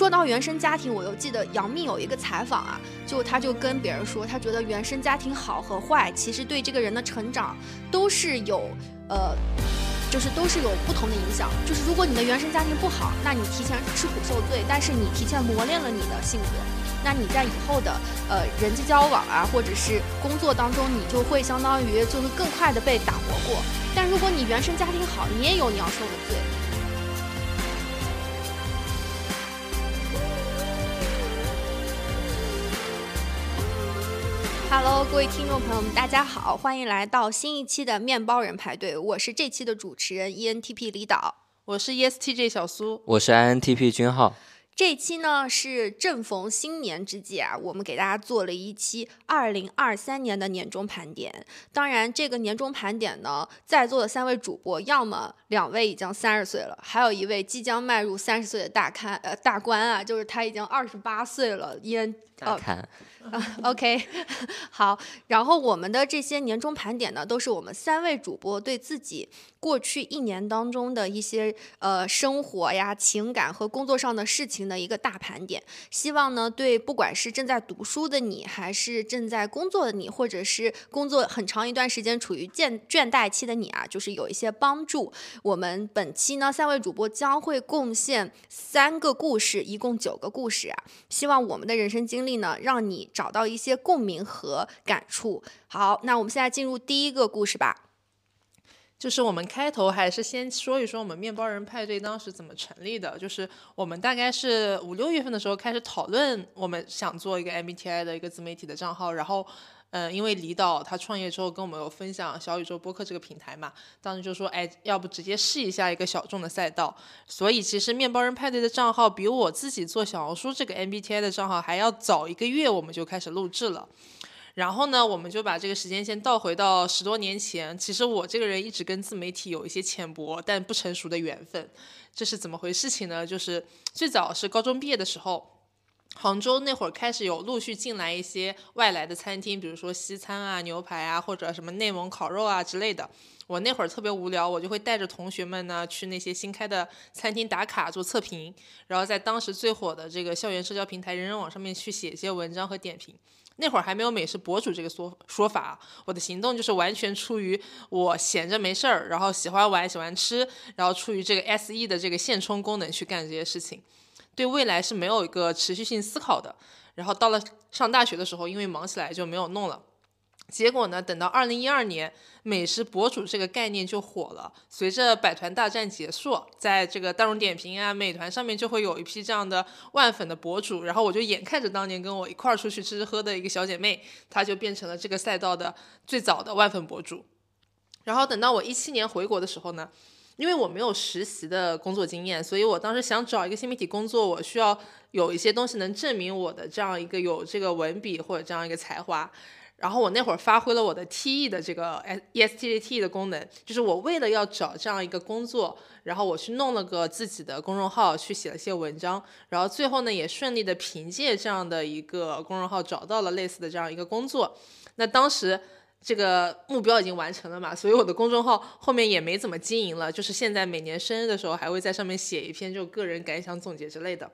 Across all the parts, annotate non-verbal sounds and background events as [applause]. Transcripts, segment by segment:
说到原生家庭，我又记得杨幂有一个采访啊，就她就跟别人说，她觉得原生家庭好和坏，其实对这个人的成长都是有呃。就是都是有不同的影响。就是如果你的原生家庭不好，那你提前吃苦受罪，但是你提前磨练了你的性格，那你在以后的呃人际交往啊，或者是工作当中，你就会相当于就是更快的被打磨过。但如果你原生家庭好，你也有你要受的罪。Hello，各位听众朋友们，大家好，欢迎来到新一期的面包人排队。我是这期的主持人 ENTP 李导，我是 ESTJ 小苏，我是 INTP 君浩。这期呢是正逢新年之际啊，我们给大家做了一期二零二三年的年终盘点。当然，这个年终盘点呢，在座的三位主播，要么两位已经三十岁了，还有一位即将迈入三十岁的大咖呃大官啊，就是他已经二十八岁了，EN 大啊，[laughs] OK，好。然后我们的这些年终盘点呢，都是我们三位主播对自己过去一年当中的一些呃生活呀、情感和工作上的事情的一个大盘点。希望呢，对不管是正在读书的你，还是正在工作的你，或者是工作很长一段时间处于倦倦怠期的你啊，就是有一些帮助。我们本期呢，三位主播将会贡献三个故事，一共九个故事啊。希望我们的人生经历呢，让你。找到一些共鸣和感触。好，那我们现在进入第一个故事吧。就是我们开头还是先说一说我们面包人派对当时怎么成立的。就是我们大概是五六月份的时候开始讨论，我们想做一个 MBTI 的一个自媒体的账号。然后，嗯，因为李导他创业之后跟我们有分享小宇宙播客这个平台嘛，当时就说，哎，要不直接试一下一个小众的赛道。所以其实面包人派对的账号比我自己做小红书这个 MBTI 的账号还要早一个月，我们就开始录制了。然后呢，我们就把这个时间线倒回到十多年前。其实我这个人一直跟自媒体有一些浅薄但不成熟的缘分。这是怎么回事情呢？就是最早是高中毕业的时候，杭州那会儿开始有陆续进来一些外来的餐厅，比如说西餐啊、牛排啊，或者什么内蒙烤肉啊之类的。我那会儿特别无聊，我就会带着同学们呢去那些新开的餐厅打卡做测评，然后在当时最火的这个校园社交平台人人网上面去写一些文章和点评。那会儿还没有美食博主这个说说法，我的行动就是完全出于我闲着没事儿，然后喜欢玩喜欢吃，然后出于这个 S E 的这个现充功能去干这些事情，对未来是没有一个持续性思考的。然后到了上大学的时候，因为忙起来就没有弄了。结果呢？等到二零一二年，美食博主这个概念就火了。随着百团大战结束，在这个大众点评啊、美团上面就会有一批这样的万粉的博主。然后我就眼看着当年跟我一块儿出去吃吃喝的一个小姐妹，她就变成了这个赛道的最早的万粉博主。然后等到我一七年回国的时候呢，因为我没有实习的工作经验，所以我当时想找一个新媒体工作，我需要有一些东西能证明我的这样一个有这个文笔或者这样一个才华。然后我那会儿发挥了我的 T E 的这个 E S T J T 的功能，就是我为了要找这样一个工作，然后我去弄了个自己的公众号，去写了些文章，然后最后呢也顺利的凭借这样的一个公众号找到了类似的这样一个工作。那当时这个目标已经完成了嘛，所以我的公众号后面也没怎么经营了，就是现在每年生日的时候还会在上面写一篇就个人感想总结之类的。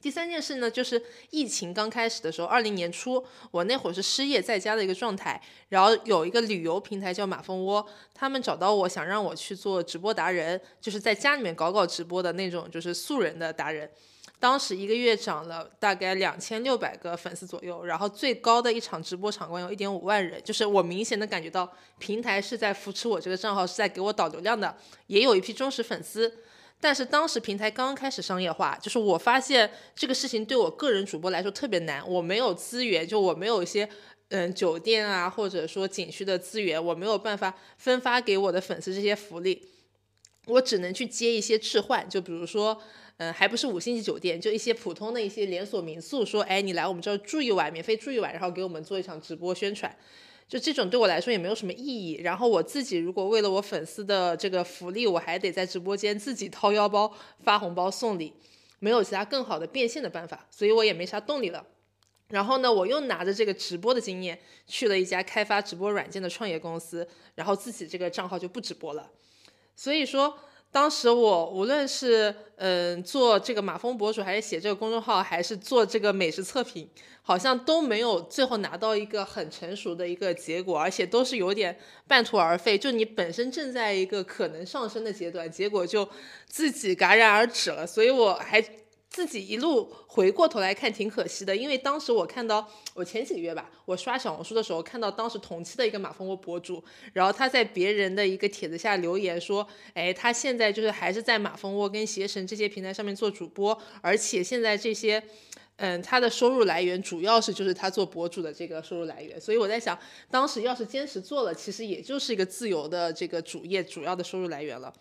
第三件事呢，就是疫情刚开始的时候，二零年初，我那会儿是失业在家的一个状态，然后有一个旅游平台叫马蜂窝，他们找到我想让我去做直播达人，就是在家里面搞搞直播的那种，就是素人的达人。当时一个月涨了大概两千六百个粉丝左右，然后最高的一场直播场观有一点五万人，就是我明显的感觉到平台是在扶持我这个账号，是在给我导流量的，也有一批忠实粉丝。但是当时平台刚刚开始商业化，就是我发现这个事情对我个人主播来说特别难，我没有资源，就我没有一些嗯酒店啊或者说景区的资源，我没有办法分发给我的粉丝这些福利，我只能去接一些置换，就比如说嗯还不是五星级酒店，就一些普通的一些连锁民宿，说哎你来我们这儿住一晚，免费住一晚，然后给我们做一场直播宣传。就这种对我来说也没有什么意义。然后我自己如果为了我粉丝的这个福利，我还得在直播间自己掏腰包发红包送礼，没有其他更好的变现的办法，所以我也没啥动力了。然后呢，我又拿着这个直播的经验去了一家开发直播软件的创业公司，然后自己这个账号就不直播了。所以说。当时我无论是嗯做这个马蜂博主，还是写这个公众号，还是做这个美食测评，好像都没有最后拿到一个很成熟的一个结果，而且都是有点半途而废。就你本身正在一个可能上升的阶段，结果就自己戛然而止了。所以我还。自己一路回过头来看，挺可惜的，因为当时我看到我前几个月吧，我刷小红书的时候看到当时同期的一个马蜂窝博主，然后他在别人的一个帖子下留言说，哎，他现在就是还是在马蜂窝跟携程这些平台上面做主播，而且现在这些，嗯，他的收入来源主要是就是他做博主的这个收入来源，所以我在想，当时要是坚持做了，其实也就是一个自由的这个主业主要的收入来源了。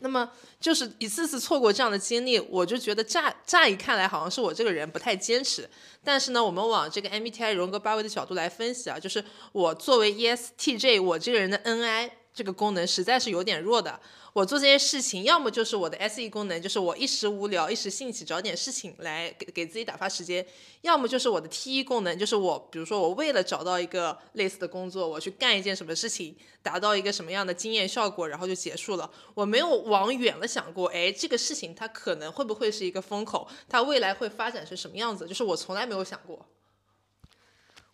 那么就是一次次错过这样的经历，我就觉得乍乍一看来好像是我这个人不太坚持。但是呢，我们往这个 MBTI 荣格八维的角度来分析啊，就是我作为 ESTJ，我这个人的 NI 这个功能实在是有点弱的。我做这些事情，要么就是我的 SE 功能，就是我一时无聊、一时兴起找点事情来给给自己打发时间；要么就是我的 T 功能，就是我比如说我为了找到一个类似的工作，我去干一件什么事情，达到一个什么样的经验效果，然后就结束了。我没有往远了想过，哎，这个事情它可能会不会是一个风口，它未来会发展成什么样子，就是我从来没有想过。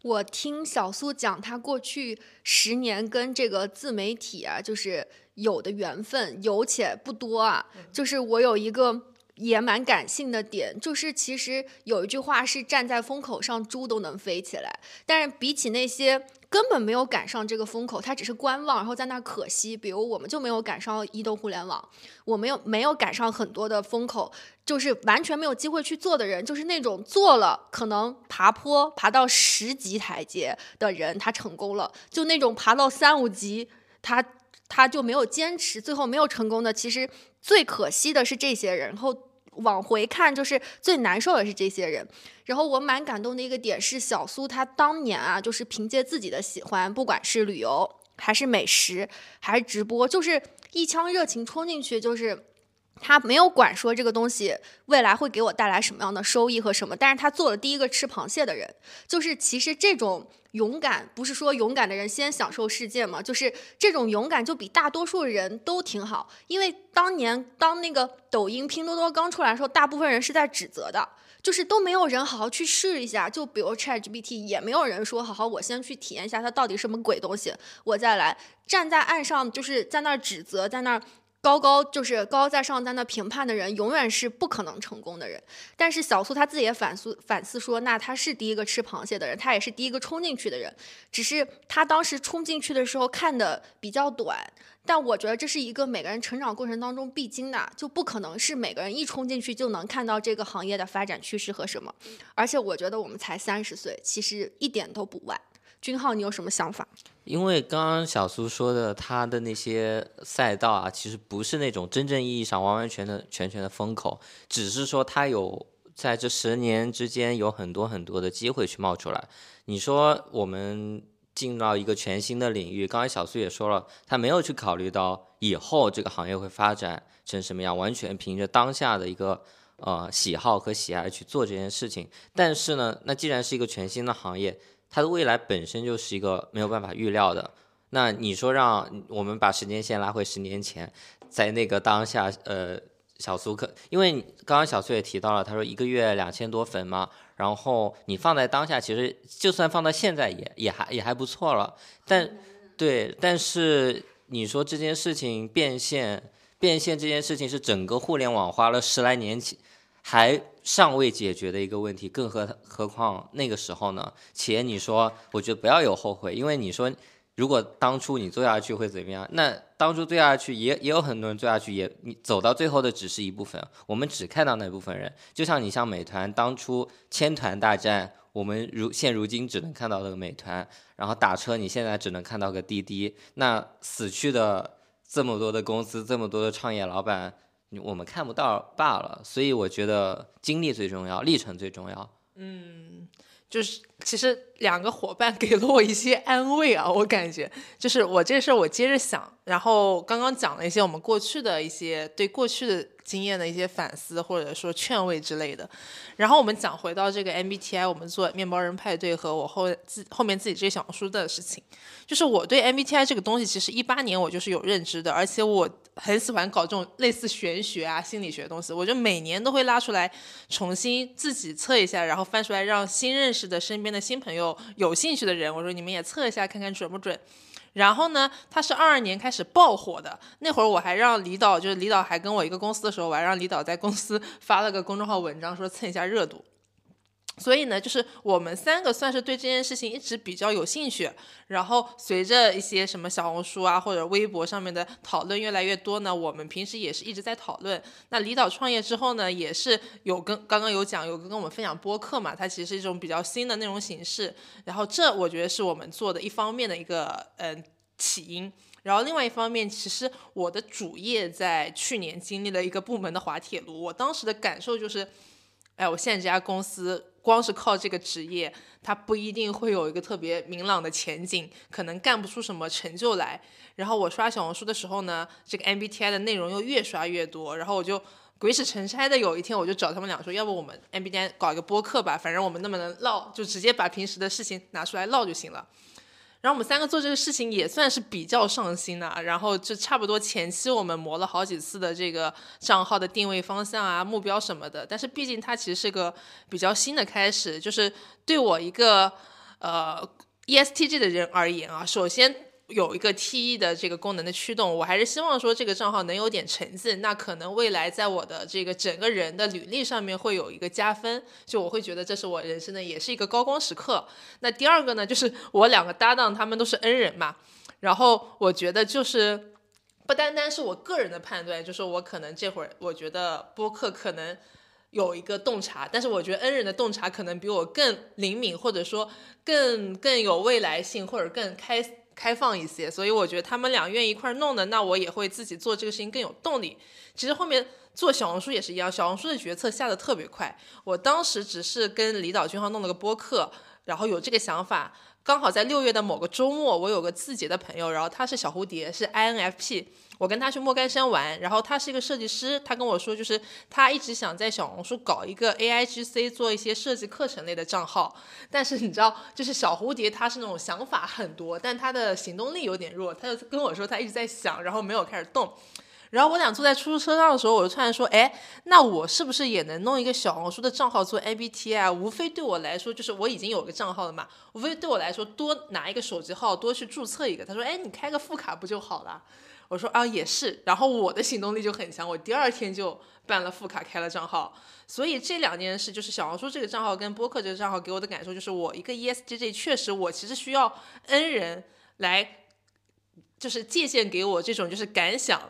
我听小苏讲，他过去十年跟这个自媒体啊，就是有的缘分有且不多啊。就是我有一个也蛮感性的点，就是其实有一句话是站在风口上猪都能飞起来，但是比起那些。根本没有赶上这个风口，他只是观望，然后在那可惜。比如我们就没有赶上移动互联网，我没有没有赶上很多的风口，就是完全没有机会去做的人，就是那种做了可能爬坡爬到十级台阶的人，他成功了；就那种爬到三五级，他他就没有坚持，最后没有成功的。其实最可惜的是这些人，然后。往回看，就是最难受的是这些人。然后我蛮感动的一个点是，小苏他当年啊，就是凭借自己的喜欢，不管是旅游还是美食还是直播，就是一腔热情冲进去，就是他没有管说这个东西未来会给我带来什么样的收益和什么，但是他做了第一个吃螃蟹的人。就是其实这种。勇敢不是说勇敢的人先享受世界吗？就是这种勇敢就比大多数人都挺好。因为当年当那个抖音、拼多多刚出来的时候，大部分人是在指责的，就是都没有人好好去试一下。就比如 ChatGPT，也没有人说好好我先去体验一下它到底什么鬼东西，我再来站在岸上，就是在那儿指责，在那儿。高高就是高高在上在那评判的人，永远是不可能成功的人。但是小苏他自己也反思反思说，那他是第一个吃螃蟹的人，他也是第一个冲进去的人。只是他当时冲进去的时候看的比较短。但我觉得这是一个每个人成长过程当中必经的，就不可能是每个人一冲进去就能看到这个行业的发展趋势和什么。而且我觉得我们才三十岁，其实一点都不晚。君浩，你有什么想法？因为刚刚小苏说的，他的那些赛道啊，其实不是那种真正意义上完完全的全全的风口，只是说他有在这十年之间有很多很多的机会去冒出来。你说我们进到一个全新的领域，刚才小苏也说了，他没有去考虑到以后这个行业会发展成什么样，完全凭着当下的一个呃喜好和喜爱去做这件事情。但是呢，那既然是一个全新的行业。它的未来本身就是一个没有办法预料的。那你说让我们把时间线拉回十年前，在那个当下，呃，小苏可，因为刚刚小苏也提到了，他说一个月两千多粉嘛，然后你放在当下，其实就算放到现在也也还也还不错了。但对，但是你说这件事情变现，变现这件事情是整个互联网花了十来年起。还尚未解决的一个问题，更何何况那个时候呢？且你说，我觉得不要有后悔，因为你说，如果当初你做下去会怎么样？那当初做下去也也有很多人做下去，也你走到最后的只是一部分，我们只看到那部分人。就像你像美团当初千团大战，我们如现如今只能看到那个美团，然后打车你现在只能看到个滴滴，那死去的这么多的公司，这么多的创业老板。我们看不到罢了，所以我觉得经历最重要，历程最重要。嗯，就是其实两个伙伴给了我一些安慰啊，我感觉就是我这事儿我接着想，然后刚刚讲了一些我们过去的一些对过去的经验的一些反思或者说劝慰之类的。然后我们讲回到这个 MBTI，我们做面包人派对和我后自后面自己这些小红书的事情，就是我对 MBTI 这个东西，其实一八年我就是有认知的，而且我很喜欢搞这种类似玄学啊、心理学的东西，我就每年都会拉出来重新自己测一下，然后翻出来让新认识的身边的新朋友有兴趣的人，我说你们也测一下看看准不准。然后呢，他是二二年开始爆火的。那会儿我还让李导，就是李导还跟我一个公司的时候，我还让李导在公司发了个公众号文章，说蹭一下热度。所以呢，就是我们三个算是对这件事情一直比较有兴趣。然后随着一些什么小红书啊或者微博上面的讨论越来越多呢，我们平时也是一直在讨论。那离岛创业之后呢，也是有跟刚刚有讲有跟我们分享播客嘛，它其实是一种比较新的内容形式。然后这我觉得是我们做的一方面的一个嗯起因。然后另外一方面，其实我的主业在去年经历了一个部门的滑铁卢，我当时的感受就是，哎，我现在这家公司。光是靠这个职业，他不一定会有一个特别明朗的前景，可能干不出什么成就来。然后我刷小红书的时候呢，这个 MBTI 的内容又越刷越多，然后我就鬼使神差的有一天，我就找他们俩说，要不我们 MBTI 搞一个播客吧，反正我们那么能唠，就直接把平时的事情拿出来唠就行了。然后我们三个做这个事情也算是比较上心的，然后就差不多前期我们磨了好几次的这个账号的定位方向啊、目标什么的。但是毕竟它其实是个比较新的开始，就是对我一个呃 ESTG 的人而言啊，首先。有一个 T E 的这个功能的驱动，我还是希望说这个账号能有点成绩，那可能未来在我的这个整个人的履历上面会有一个加分，就我会觉得这是我人生的也是一个高光时刻。那第二个呢，就是我两个搭档他们都是恩人嘛，然后我觉得就是不单单是我个人的判断，就是我可能这会儿我觉得播客可能有一个洞察，但是我觉得恩人的洞察可能比我更灵敏，或者说更更有未来性，或者更开。开放一些，所以我觉得他们俩愿意一块弄的，那我也会自己做这个事情更有动力。其实后面做小红书也是一样，小红书的决策下的特别快。我当时只是跟李导君浩弄了个播客，然后有这个想法。刚好在六月的某个周末，我有个字节的朋友，然后他是小蝴蝶，是 INFP，我跟他去莫干山玩，然后他是一个设计师，他跟我说，就是他一直想在小红书搞一个 AIGC，做一些设计课程类的账号，但是你知道，就是小蝴蝶他是那种想法很多，但他的行动力有点弱，他就跟我说他一直在想，然后没有开始动。然后我俩坐在出租车上的时候，我就突然说：“哎，那我是不是也能弄一个小红书的账号做 MBTI？无非对我来说，就是我已经有个账号了嘛，无非对我来说多拿一个手机号，多去注册一个。”他说：“哎，你开个副卡不就好了？”我说：“啊，也是。”然后我的行动力就很强，我第二天就办了副卡，开了账号。所以这两件事，就是小红书这个账号跟播客这个账号给我的感受，就是我一个 ESGJ，确实我其实需要 N 人来，就是借鉴给我这种就是感想。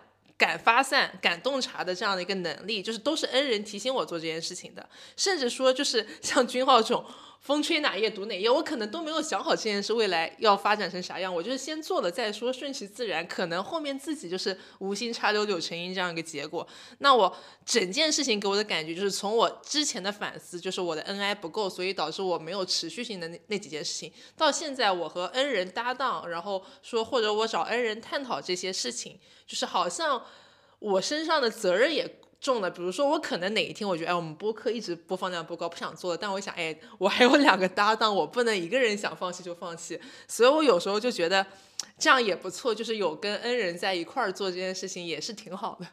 敢发散、敢洞察的这样的一个能力，就是都是恩人提醒我做这件事情的。甚至说，就是像君浩这种风吹哪页读哪页，我可能都没有想好这件事未来要发展成啥样，我就是先做了再说，顺其自然。可能后面自己就是无心插柳柳成荫这样一个结果。那我整件事情给我的感觉就是，从我之前的反思，就是我的 NI 不够，所以导致我没有持续性的那那几件事情，到现在我和恩人搭档，然后说或者我找恩人探讨这些事情。就是好像我身上的责任也重的，比如说我可能哪一天我觉得哎我们播客一直播放量不高不想做了，但我想哎我还有两个搭档，我不能一个人想放弃就放弃，所以我有时候就觉得这样也不错，就是有跟恩人在一块儿做这件事情也是挺好的。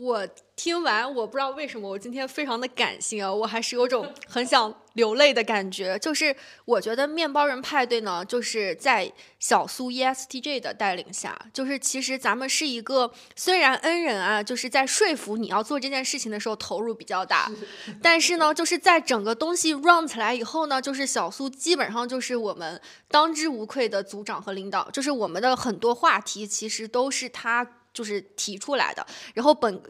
我听完，我不知道为什么我今天非常的感性啊，我还是有种很想流泪的感觉。就是我觉得面包人派对呢，就是在小苏 ESTJ 的带领下，就是其实咱们是一个虽然恩人啊，就是在说服你要做这件事情的时候投入比较大，[laughs] 但是呢，就是在整个东西 run 起来以后呢，就是小苏基本上就是我们当之无愧的组长和领导，就是我们的很多话题其实都是他。就是提出来的，然后本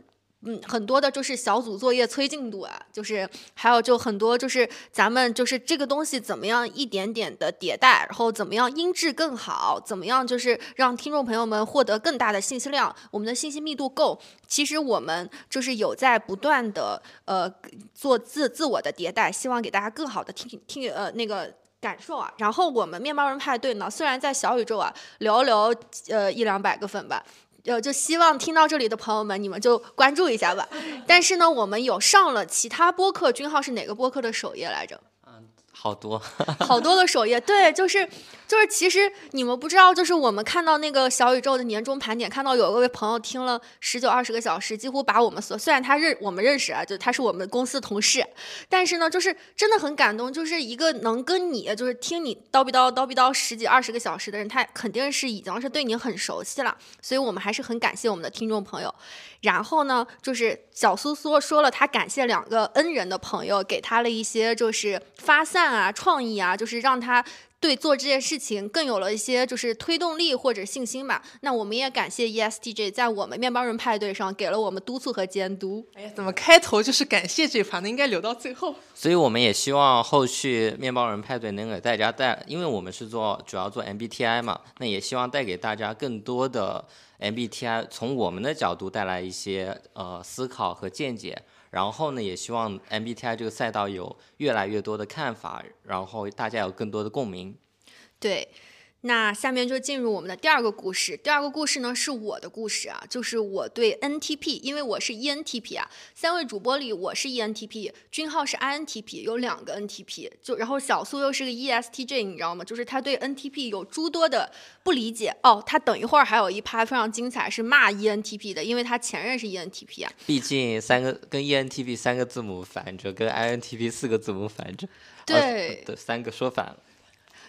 嗯很多的就是小组作业催进度啊，就是还有就很多就是咱们就是这个东西怎么样一点点的迭代，然后怎么样音质更好，怎么样就是让听众朋友们获得更大的信息量，我们的信息密度够。其实我们就是有在不断的呃做自自我的迭代，希望给大家更好的听听呃那个感受啊。然后我们面包人派对呢，虽然在小宇宙啊寥寥呃一两百个粉吧。呃，就希望听到这里的朋友们，你们就关注一下吧。但是呢，我们有上了其他播客，君浩是哪个播客的首页来着？嗯好多，[laughs] 好多个首页，对，就是就是，其实你们不知道，就是我们看到那个小宇宙的年终盘点，看到有一位朋友听了十九二十个小时，几乎把我们所虽然他认我们认识啊，就他是我们公司同事，但是呢，就是真的很感动，就是一个能跟你就是听你叨逼叨叨逼叨十几二十个小时的人，他肯定是已经是对你很熟悉了，所以我们还是很感谢我们的听众朋友。然后呢，就是小苏苏说了，他感谢两个恩人的朋友，给他了一些就是发散啊、创意啊，就是让他对做这件事情更有了一些就是推动力或者信心吧。那我们也感谢 ESTJ 在我们面包人派对上给了我们督促和监督。哎呀，怎么开头就是感谢这盘呢？应该留到最后。所以我们也希望后续面包人派对能给大家带，因为我们是做主要做 MBTI 嘛，那也希望带给大家更多的。MBTI 从我们的角度带来一些呃思考和见解，然后呢，也希望 MBTI 这个赛道有越来越多的看法，然后大家有更多的共鸣。对。那下面就进入我们的第二个故事。第二个故事呢是我的故事啊，就是我对 NTP，因为我是 ENTP 啊。三位主播里我是 ENTP，君浩是 INTP，有两个 NTP。就然后小苏又是个 ESTJ，你知道吗？就是他对 NTP 有诸多的不理解哦。他等一会儿还有一趴非常精彩，是骂 ENTP 的，因为他前任是 ENTP 啊。毕竟三个跟 ENTP 三个字母反着，跟 INTP 四个字母反着，对，的三个说反了。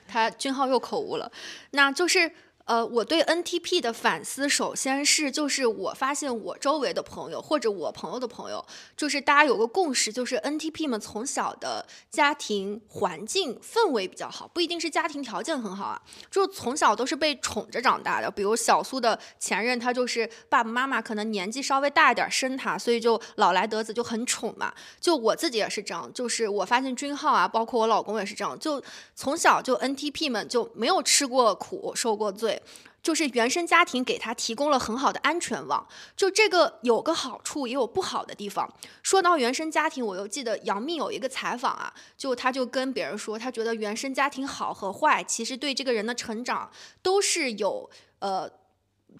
他俊浩又口误了，那就是。呃，我对 NTP 的反思，首先是就是我发现我周围的朋友或者我朋友的朋友，就是大家有个共识，就是 NTP 们从小的家庭环境氛围比较好，不一定是家庭条件很好啊，就从小都是被宠着长大的。比如小苏的前任，他就是爸爸妈妈可能年纪稍微大一点生他，所以就老来得子就很宠嘛。就我自己也是这样，就是我发现君浩啊，包括我老公也是这样，就从小就 NTP 们就没有吃过苦，受过罪。就是原生家庭给他提供了很好的安全网，就这个有个好处，也有不好的地方。说到原生家庭，我又记得杨幂有一个采访啊，就她就跟别人说，她觉得原生家庭好和坏，其实对这个人的成长都是有呃。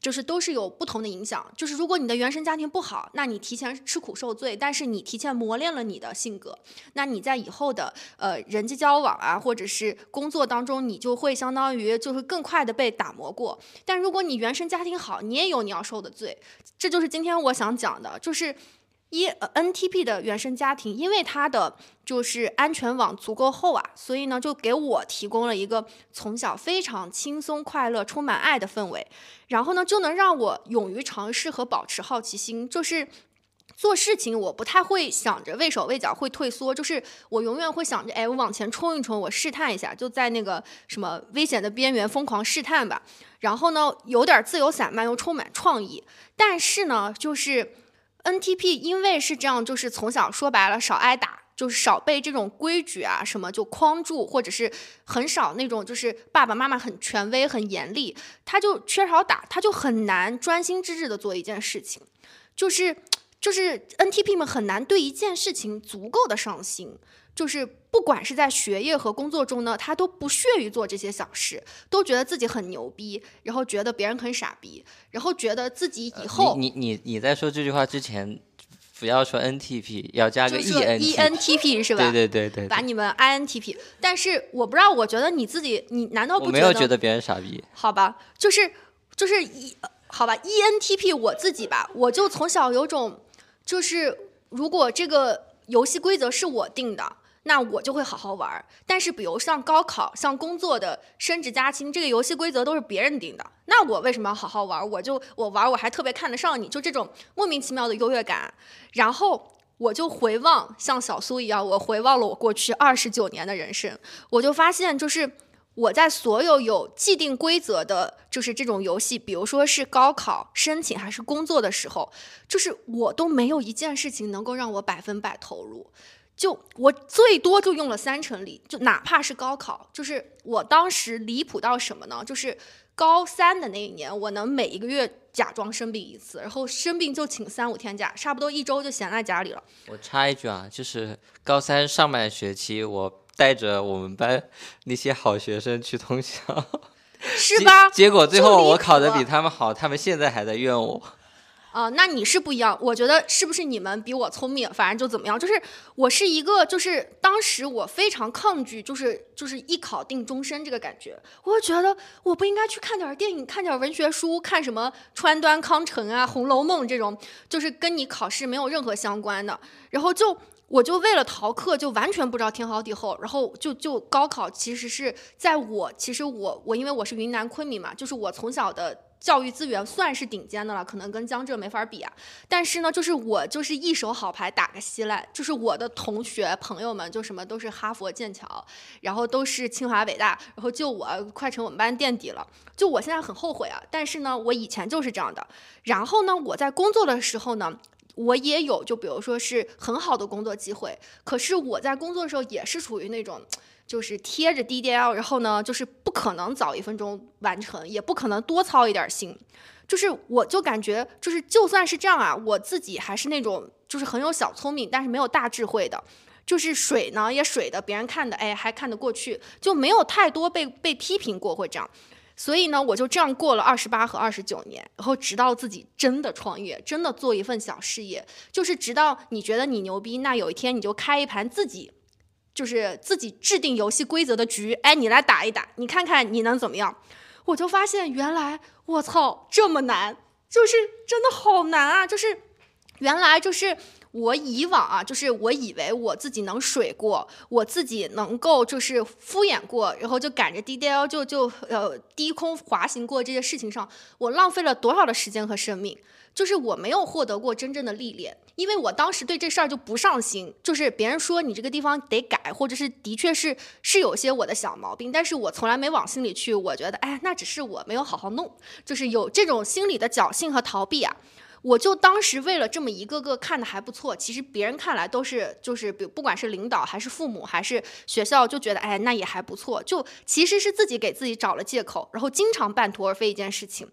就是都是有不同的影响。就是如果你的原生家庭不好，那你提前吃苦受罪，但是你提前磨练了你的性格，那你在以后的呃人际交往啊，或者是工作当中，你就会相当于就是更快的被打磨过。但如果你原生家庭好，你也有你要受的罪。这就是今天我想讲的，就是。一 NTP 的原生家庭，因为他的就是安全网足够厚啊，所以呢，就给我提供了一个从小非常轻松、快乐、充满爱的氛围，然后呢，就能让我勇于尝试和保持好奇心。就是做事情，我不太会想着畏手畏脚，会退缩，就是我永远会想着，哎，我往前冲一冲，我试探一下，就在那个什么危险的边缘疯狂试探吧。然后呢，有点自由散漫，又充满创意。但是呢，就是。NTP 因为是这样，就是从小说白了少挨打，就是少被这种规矩啊什么就框住，或者是很少那种就是爸爸妈妈很权威很严厉，他就缺少打，他就很难专心致志的做一件事情，就是就是 NTP 们很难对一件事情足够的上心。就是不管是在学业和工作中呢，他都不屑于做这些小事，都觉得自己很牛逼，然后觉得别人很傻逼，然后觉得自己以后你你你在说这句话之前，不要说 NTP，要加个 ENTP [laughs] 是吧？对对对对，把你们 INTP。但是我不知道，我觉得你自己，你难道不觉得没有觉得别人傻逼？好吧，就是就是一好吧，ENTP 我自己吧，我就从小有种，就是如果这个游戏规则是我定的。那我就会好好玩儿，但是比如像高考、像工作的升职加薪，这个游戏规则都是别人定的，那我为什么要好好玩儿？我就我玩儿，我还特别看得上你，就这种莫名其妙的优越感。然后我就回望，像小苏一样，我回望了我过去二十九年的人生，我就发现，就是我在所有有既定规则的，就是这种游戏，比如说是高考申请还是工作的时候，就是我都没有一件事情能够让我百分百投入。就我最多就用了三成力，就哪怕是高考，就是我当时离谱到什么呢？就是高三的那一年，我能每一个月假装生病一次，然后生病就请三五天假，差不多一周就闲在家里了。我插一句啊，就是高三上半学期，我带着我们班那些好学生去通宵。[laughs] 是吧？结果最后我考的比他们好，他们现在还在怨我。啊、那你是不一样。我觉得是不是你们比我聪明？反正就怎么样，就是我是一个，就是当时我非常抗拒，就是就是一考定终身这个感觉。我觉得我不应该去看点电影，看点文学书，看什么川端康成啊、《红楼梦》这种，就是跟你考试没有任何相关的。然后就我就为了逃课，就完全不知道天高地厚。然后就就高考，其实是在我其实我我因为我是云南昆明嘛，就是我从小的。教育资源算是顶尖的了，可能跟江浙没法比啊。但是呢，就是我就是一手好牌打个稀烂，就是我的同学朋友们就什么都是哈佛、剑桥，然后都是清华、北大，然后就我快成我们班垫底了。就我现在很后悔啊，但是呢，我以前就是这样的。然后呢，我在工作的时候呢。我也有，就比如说是很好的工作机会，可是我在工作的时候也是处于那种，[tsk] 就是贴着 DDL，然后呢，就是不可能早一分钟完成，也不可能多操一点心，就是我就感觉，就是就算是这样啊，我自己还是那种就是很有小聪明，但是没有大智慧的，就是水呢也水的，别人看的哎还看得过去，就没有太多被被批评过或这样。所以呢，我就这样过了二十八和二十九年，然后直到自己真的创业，真的做一份小事业，就是直到你觉得你牛逼，那有一天你就开一盘自己，就是自己制定游戏规则的局，哎，你来打一打，你看看你能怎么样？我就发现原来我操这么难，就是真的好难啊！就是原来就是我以往啊，就是我以为我自己能水过，我自己能够就是敷衍过，然后就赶着 DDL 就就呃低空滑行过这些事情上，我浪费了多少的时间和生命？就是我没有获得过真正的历练，因为我当时对这事儿就不上心。就是别人说你这个地方得改，或者是的确是是有些我的小毛病，但是我从来没往心里去。我觉得，哎，那只是我没有好好弄，就是有这种心理的侥幸和逃避啊。我就当时为了这么一个个看的还不错，其实别人看来都是就是比不管是领导还是父母还是学校就觉得哎那也还不错，就其实是自己给自己找了借口，然后经常半途而废一件事情。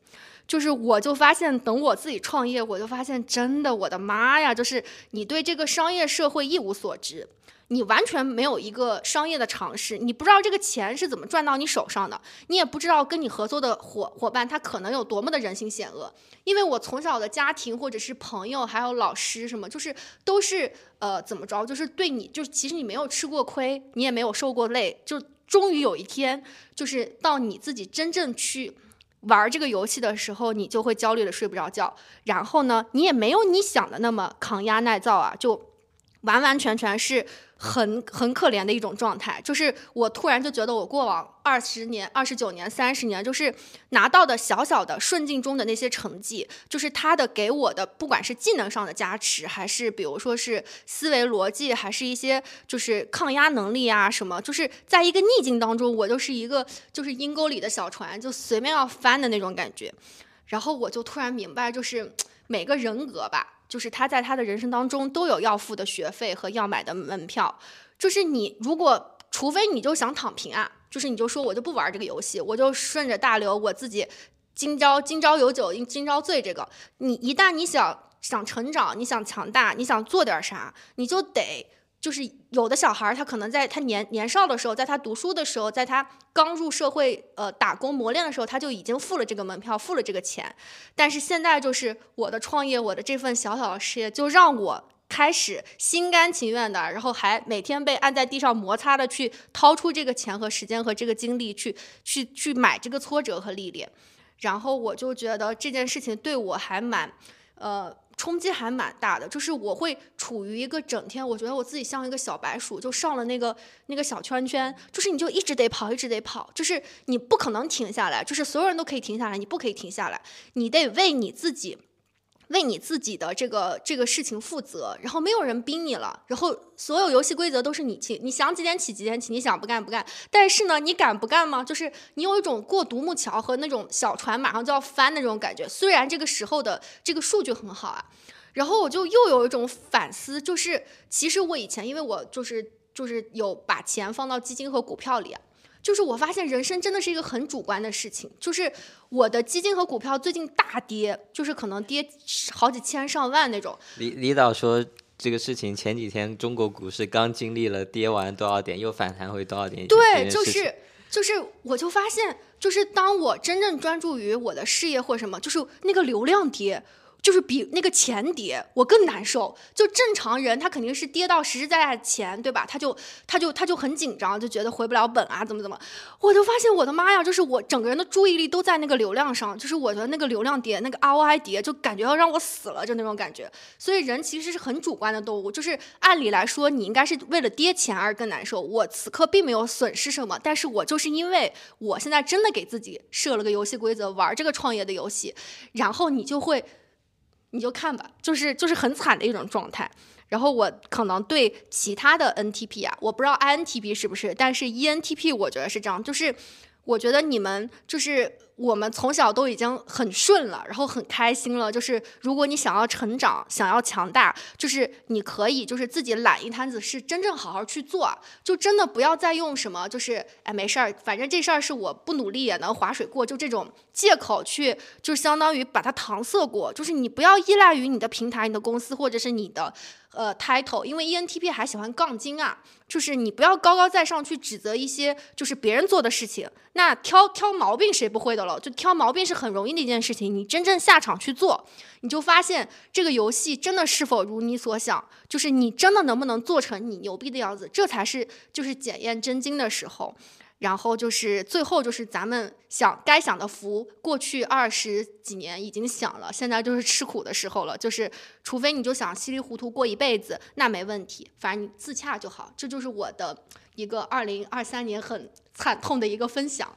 就是我就发现，等我自己创业，我就发现真的，我的妈呀！就是你对这个商业社会一无所知，你完全没有一个商业的常识，你不知道这个钱是怎么赚到你手上的，你也不知道跟你合作的伙伙伴他可能有多么的人心险恶。因为我从小的家庭或者是朋友，还有老师什么，就是都是呃怎么着，就是对你，就是其实你没有吃过亏，你也没有受过累，就终于有一天，就是到你自己真正去。玩这个游戏的时候，你就会焦虑的睡不着觉。然后呢，你也没有你想的那么抗压耐造啊，就完完全全是很很可怜的一种状态。就是我突然就觉得，我过往二十年、二十九年、三十年，就是拿到的小小的顺境中的那些成绩，就是他的给我的，不管是技能上的加持，还是比如说是思维逻辑，还是一些就是抗压能力啊什么，就是在一个逆境当中，我就是一个就是阴沟里的小船，就随便要翻的那种感觉。然后我就突然明白，就是每个人格吧。就是他在他的人生当中都有要付的学费和要买的门票，就是你如果除非你就想躺平啊，就是你就说我就不玩这个游戏，我就顺着大流，我自己今朝今朝有酒今朝醉。这个你一旦你想想成长，你想强大，你想做点啥，你就得。就是有的小孩儿，他可能在他年年少的时候，在他读书的时候，在他刚入社会呃打工磨练的时候，他就已经付了这个门票，付了这个钱。但是现在就是我的创业，我的这份小小的事业，就让我开始心甘情愿的，然后还每天被按在地上摩擦的去掏出这个钱和时间和这个精力去去去买这个挫折和历练。然后我就觉得这件事情对我还蛮呃。冲击还蛮大的，就是我会处于一个整天，我觉得我自己像一个小白鼠，就上了那个那个小圈圈，就是你就一直得跑，一直得跑，就是你不可能停下来，就是所有人都可以停下来，你不可以停下来，你得为你自己。为你自己的这个这个事情负责，然后没有人逼你了，然后所有游戏规则都是你起，你想几点起几点起，你想不干不干。但是呢，你敢不干吗？就是你有一种过独木桥和那种小船马上就要翻的那种感觉。虽然这个时候的这个数据很好啊，然后我就又有一种反思，就是其实我以前因为我就是就是有把钱放到基金和股票里。就是我发现人生真的是一个很主观的事情。就是我的基金和股票最近大跌，就是可能跌好几千上万那种。李李导说这个事情前几天中国股市刚经历了跌完多少点又反弹回多少点。对，就是就是我就发现，就是当我真正专注于我的事业或什么，就是那个流量跌。就是比那个钱跌我更难受。就正常人，他肯定是跌到实实在在钱，对吧？他就他就他就很紧张，就觉得回不了本啊，怎么怎么。我就发现我的妈呀，就是我整个人的注意力都在那个流量上，就是我的那个流量跌，那个 ROI 跌，就感觉要让我死了，就那种感觉。所以人其实是很主观的动物，就是按理来说，你应该是为了跌钱而更难受。我此刻并没有损失什么，但是我就是因为我现在真的给自己设了个游戏规则，玩这个创业的游戏，然后你就会。你就看吧，就是就是很惨的一种状态。然后我可能对其他的 NTP 啊，我不知道 INTP 是不是，但是 ENTP 我觉得是这样，就是我觉得你们就是。我们从小都已经很顺了，然后很开心了。就是如果你想要成长，想要强大，就是你可以就是自己揽一摊子事，真正好好去做。就真的不要再用什么就是哎没事儿，反正这事儿是我不努力也能划水过，就这种借口去，就相当于把它搪塞过。就是你不要依赖于你的平台、你的公司或者是你的呃 title，因为 ENTP 还喜欢杠精啊。就是你不要高高在上去指责一些就是别人做的事情，那挑挑毛病谁不会的？就挑毛病是很容易的一件事情，你真正下场去做，你就发现这个游戏真的是否如你所想，就是你真的能不能做成你牛逼的样子，这才是就是检验真金的时候。然后就是最后就是咱们享该享的福，过去二十几年已经享了，现在就是吃苦的时候了。就是除非你就想稀里糊涂过一辈子，那没问题，反正你自洽就好。这就是我的一个二零二三年很惨痛的一个分享。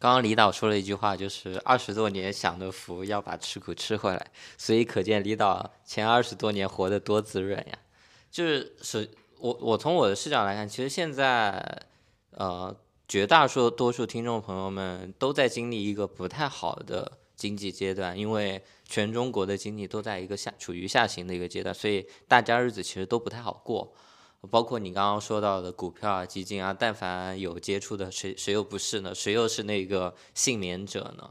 刚刚李导说了一句话，就是二十多年享的福要把吃苦吃回来，所以可见李导前二十多年活得多滋润呀。就是是，我我从我的视角来看，其实现在呃绝大数多数听众朋友们都在经历一个不太好的经济阶段，因为全中国的经济都在一个下处于下行的一个阶段，所以大家日子其实都不太好过。包括你刚刚说到的股票啊、基金啊，但凡有接触的，谁谁又不是呢？谁又是那个幸免者呢？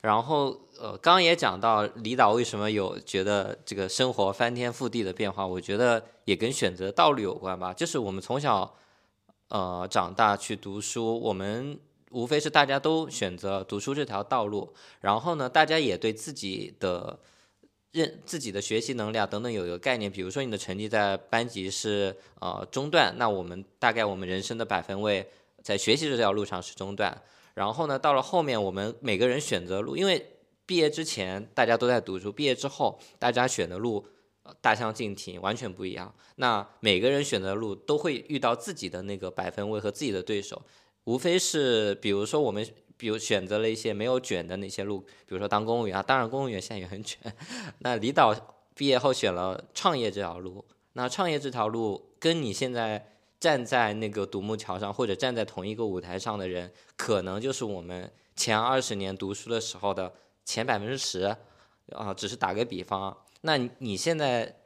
然后，呃，刚刚也讲到李导为什么有觉得这个生活翻天覆地的变化，我觉得也跟选择道路有关吧。就是我们从小，呃，长大去读书，我们无非是大家都选择读书这条道路，然后呢，大家也对自己的。认自己的学习能力啊等等有一个概念，比如说你的成绩在班级是呃中段，那我们大概我们人生的百分位在学习这条路上是中段。然后呢，到了后面我们每个人选择路，因为毕业之前大家都在读书，毕业之后大家选的路大相径庭，完全不一样。那每个人选择路都会遇到自己的那个百分位和自己的对手，无非是比如说我们。比如选择了一些没有卷的那些路，比如说当公务员啊，当然公务员现在也很卷。[laughs] 那李导毕业后选了创业这条路，那创业这条路跟你现在站在那个独木桥上或者站在同一个舞台上的人，可能就是我们前二十年读书的时候的前百分之十啊，只是打个比方。那你现在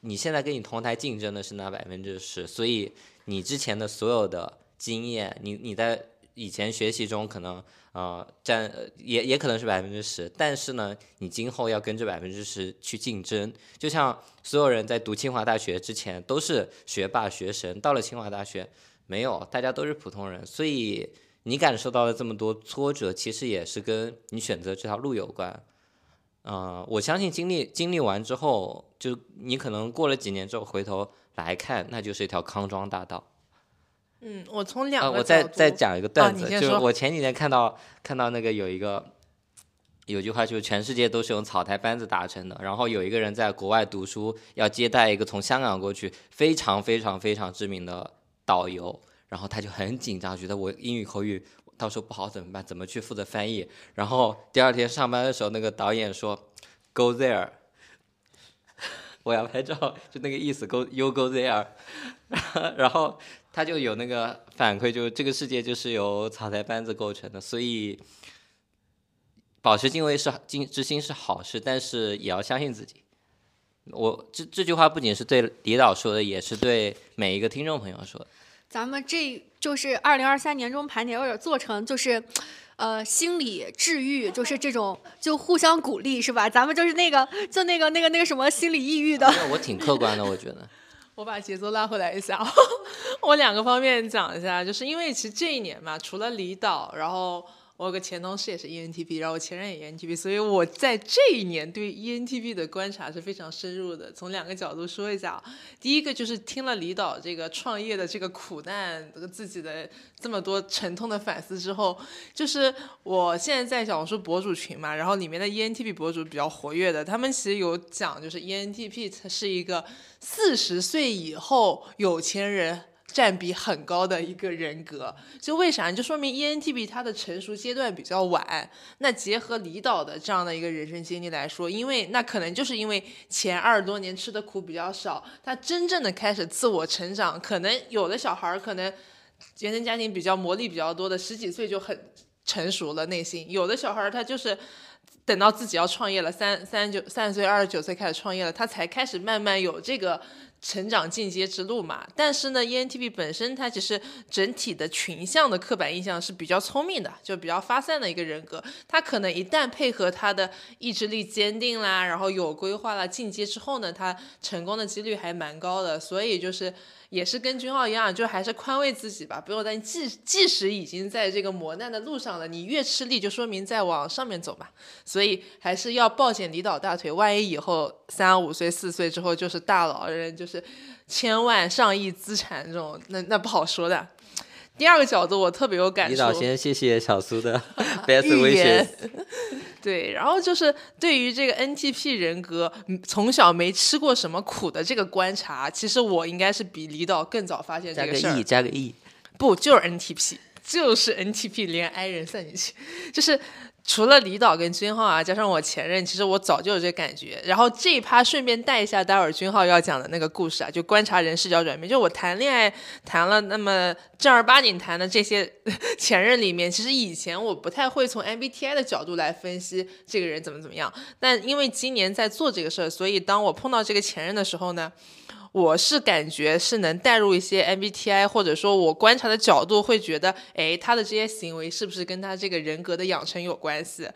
你现在跟你同台竞争的是那百分之十，所以你之前的所有的经验，你你在。以前学习中可能呃占也也可能是百分之十，但是呢，你今后要跟这百分之十去竞争，就像所有人在读清华大学之前都是学霸学神，到了清华大学没有，大家都是普通人，所以你感受到的这么多挫折，其实也是跟你选择这条路有关。嗯，我相信经历经历完之后，就你可能过了几年之后回头来看，那就是一条康庄大道。嗯，我从两个我再再讲一个段子，就是我前几天看到看到那个有一个有句话，就是全世界都是用草台班子达成的。然后有一个人在国外读书，要接待一个从香港过去非常非常非常知名的导游，然后他就很紧张，觉得我英语口语到时候不好怎么办？怎么去负责翻译？然后第二天上班的时候，那个导演说：“Go there。[laughs] ”我要拍照，就那个意思，Go you go there。然后。他就有那个反馈，就这个世界就是由草台班子构成的，所以保持敬畏是敬之心是好事，但是也要相信自己。我这这句话不仅是对李导说的，也是对每一个听众朋友说的。咱们这就是二零二三年中盘点，或者做成就是，呃，心理治愈，就是这种就互相鼓励，是吧？咱们就是那个就那个那个那个什么心理抑郁的。我挺客观的，我觉得。我把节奏拉回来一下，[laughs] 我两个方面讲一下，就是因为其实这一年嘛，除了离岛，然后。我有个前同事也是 ENTP，然后我前任也 ENTP，所以我在这一年对 ENTP 的观察是非常深入的。从两个角度说一下啊，第一个就是听了李导这个创业的这个苦难这个自己的这么多沉痛的反思之后，就是我现在在小红书博主群嘛，然后里面的 ENTP 博主比较活跃的，他们其实有讲，就是 ENTP 它是一个四十岁以后有钱人。占比很高的一个人格，就为啥？就说明 ENTP 它的成熟阶段比较晚。那结合李导的这样的一个人生经历来说，因为那可能就是因为前二十多年吃的苦比较少，他真正的开始自我成长。可能有的小孩可能原生家庭比较磨砺比较多的，十几岁就很成熟了内心；有的小孩他就是等到自己要创业了，三三十九三十岁二十九岁开始创业了，他才开始慢慢有这个。成长进阶之路嘛，但是呢，ENTP 本身它其实整体的群像的刻板印象是比较聪明的，就比较发散的一个人格。他可能一旦配合他的意志力坚定啦，然后有规划啦，进阶之后呢，他成功的几率还蛮高的。所以就是。也是跟君浩一样，就还是宽慰自己吧，不用担心。即即使已经在这个磨难的路上了，你越吃力，就说明在往上面走嘛。所以还是要抱紧离岛大腿，万一以后三五岁、四岁之后就是大佬人，就是千万上亿资产这种，那那不好说的。第二个角度，我特别有感受。李导先谢谢小苏的 [laughs] best wishes。[laughs] 对，然后就是对于这个 NTP 人格，从小没吃过什么苦的这个观察，其实我应该是比李导更早发现这个事儿。加个 E，加个 E，不就是 NTP，就是 NTP 连 I 人算进去，[laughs] 就是。除了李导跟君浩啊，加上我前任，其实我早就有这感觉。然后这一趴顺便带一下，待会儿君浩要讲的那个故事啊，就观察人视角转变。就我谈恋爱谈了那么正儿八经谈的这些 [laughs] 前任里面，其实以前我不太会从 MBTI 的角度来分析这个人怎么怎么样。但因为今年在做这个事儿，所以当我碰到这个前任的时候呢。我是感觉是能带入一些 MBTI，或者说我观察的角度会觉得，哎，他的这些行为是不是跟他这个人格的养成有关系？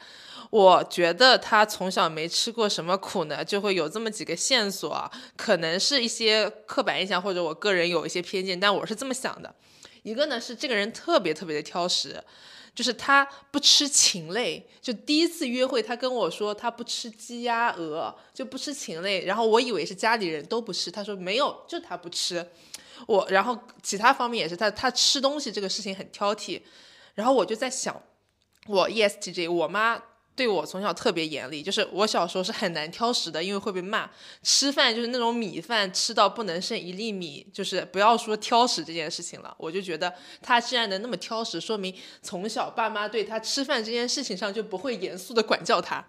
我觉得他从小没吃过什么苦呢，就会有这么几个线索，可能是一些刻板印象，或者我个人有一些偏见，但我是这么想的。一个呢是这个人特别特别的挑食。就是他不吃禽类，就第一次约会，他跟我说他不吃鸡鸭鹅，就不吃禽类。然后我以为是家里人都不吃，他说没有，就他不吃。我然后其他方面也是，他他吃东西这个事情很挑剔。然后我就在想，我 ESTJ，我妈。对我从小特别严厉，就是我小时候是很难挑食的，因为会被骂。吃饭就是那种米饭吃到不能剩一粒米，就是不要说挑食这件事情了。我就觉得他既然能那么挑食，说明从小爸妈对他吃饭这件事情上就不会严肃的管教他。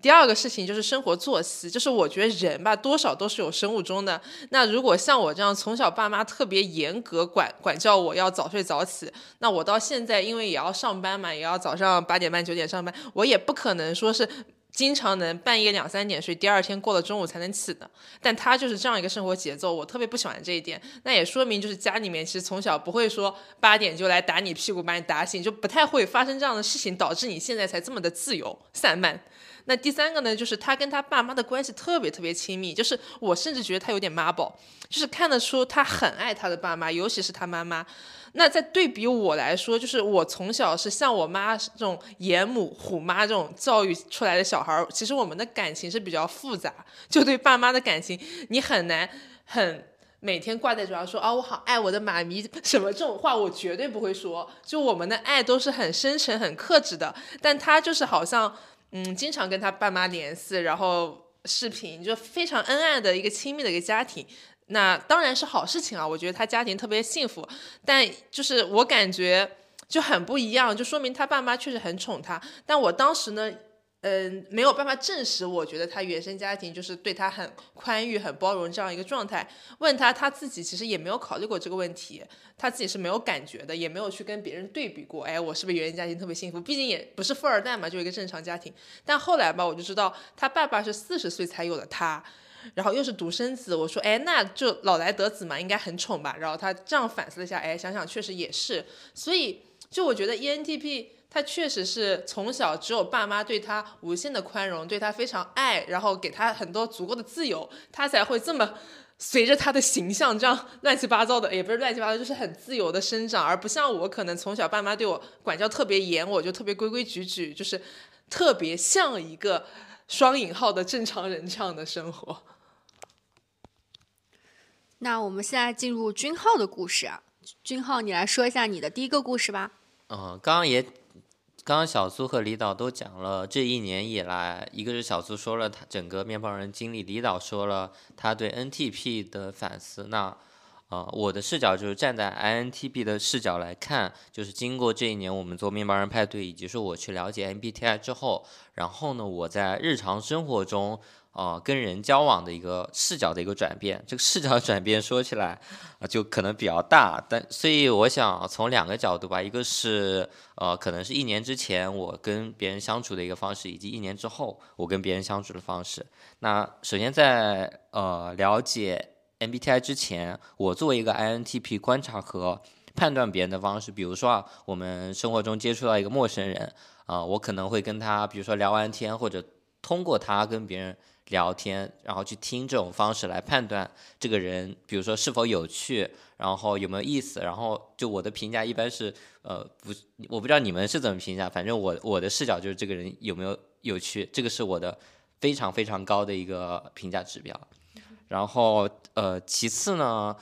第二个事情就是生活作息，就是我觉得人吧，多少都是有生物钟的。那如果像我这样从小爸妈特别严格管管教我要早睡早起，那我到现在因为也要上班嘛，也要早上八点半九点上班，我也不可能说是经常能半夜两三点睡，第二天过了中午才能起的。但他就是这样一个生活节奏，我特别不喜欢这一点。那也说明就是家里面其实从小不会说八点就来打你屁股把你打醒，就不太会发生这样的事情，导致你现在才这么的自由散漫。那第三个呢，就是他跟他爸妈的关系特别特别亲密，就是我甚至觉得他有点妈宝，就是看得出他很爱他的爸妈，尤其是他妈妈。那在对比我来说，就是我从小是像我妈这种严母虎妈这种教育出来的小孩，其实我们的感情是比较复杂，就对爸妈的感情，你很难很每天挂在嘴上说啊我好爱我的妈咪 [laughs] 什么这种话，我绝对不会说。就我们的爱都是很深沉、很克制的，但他就是好像。嗯，经常跟他爸妈联系，然后视频，就非常恩爱的一个亲密的一个家庭，那当然是好事情啊。我觉得他家庭特别幸福，但就是我感觉就很不一样，就说明他爸妈确实很宠他。但我当时呢。嗯，没有办法证实。我觉得他原生家庭就是对他很宽裕、很包容这样一个状态。问他，他自己其实也没有考虑过这个问题，他自己是没有感觉的，也没有去跟别人对比过。哎，我是不是原生家庭特别幸福？毕竟也不是富二代嘛，就一个正常家庭。但后来吧，我就知道他爸爸是四十岁才有的他，然后又是独生子。我说，哎，那就老来得子嘛，应该很宠吧？然后他这样反思了一下，哎，想想确实也是。所以，就我觉得 ENTP。他确实是从小只有爸妈对他无限的宽容，对他非常爱，然后给他很多足够的自由，他才会这么随着他的形象这样 [laughs] 乱七八糟的，也不是乱七八糟，就是很自由的生长，而不像我可能从小爸妈对我管教特别严，我就特别规规矩矩，就是特别像一个双引号的正常人这样的生活。那我们现在进入君浩的故事啊，君浩，你来说一下你的第一个故事吧。嗯，刚刚也，刚刚小苏和李导都讲了这一年以来，一个是小苏说了他整个面包人经历，李导说了他对 NTP 的反思。那，呃，我的视角就是站在 INTP 的视角来看，就是经过这一年我们做面包人派对，以及说我去了解 MBTI 之后，然后呢，我在日常生活中。啊，跟人交往的一个视角的一个转变，这个视角转变说起来啊，就可能比较大，但所以我想从两个角度吧，一个是呃，可能是一年之前我跟别人相处的一个方式，以及一年之后我跟别人相处的方式。那首先在呃了解 MBTI 之前，我作为一个 INTP 观察和判断别人的方式，比如说啊，我们生活中接触到一个陌生人啊，我可能会跟他，比如说聊完天，或者通过他跟别人。聊天，然后去听这种方式来判断这个人，比如说是否有趣，然后有没有意思。然后就我的评价一般是，呃，不，我不知道你们是怎么评价，反正我我的视角就是这个人有没有有趣，这个是我的非常非常高的一个评价指标。然后呃，其次呢，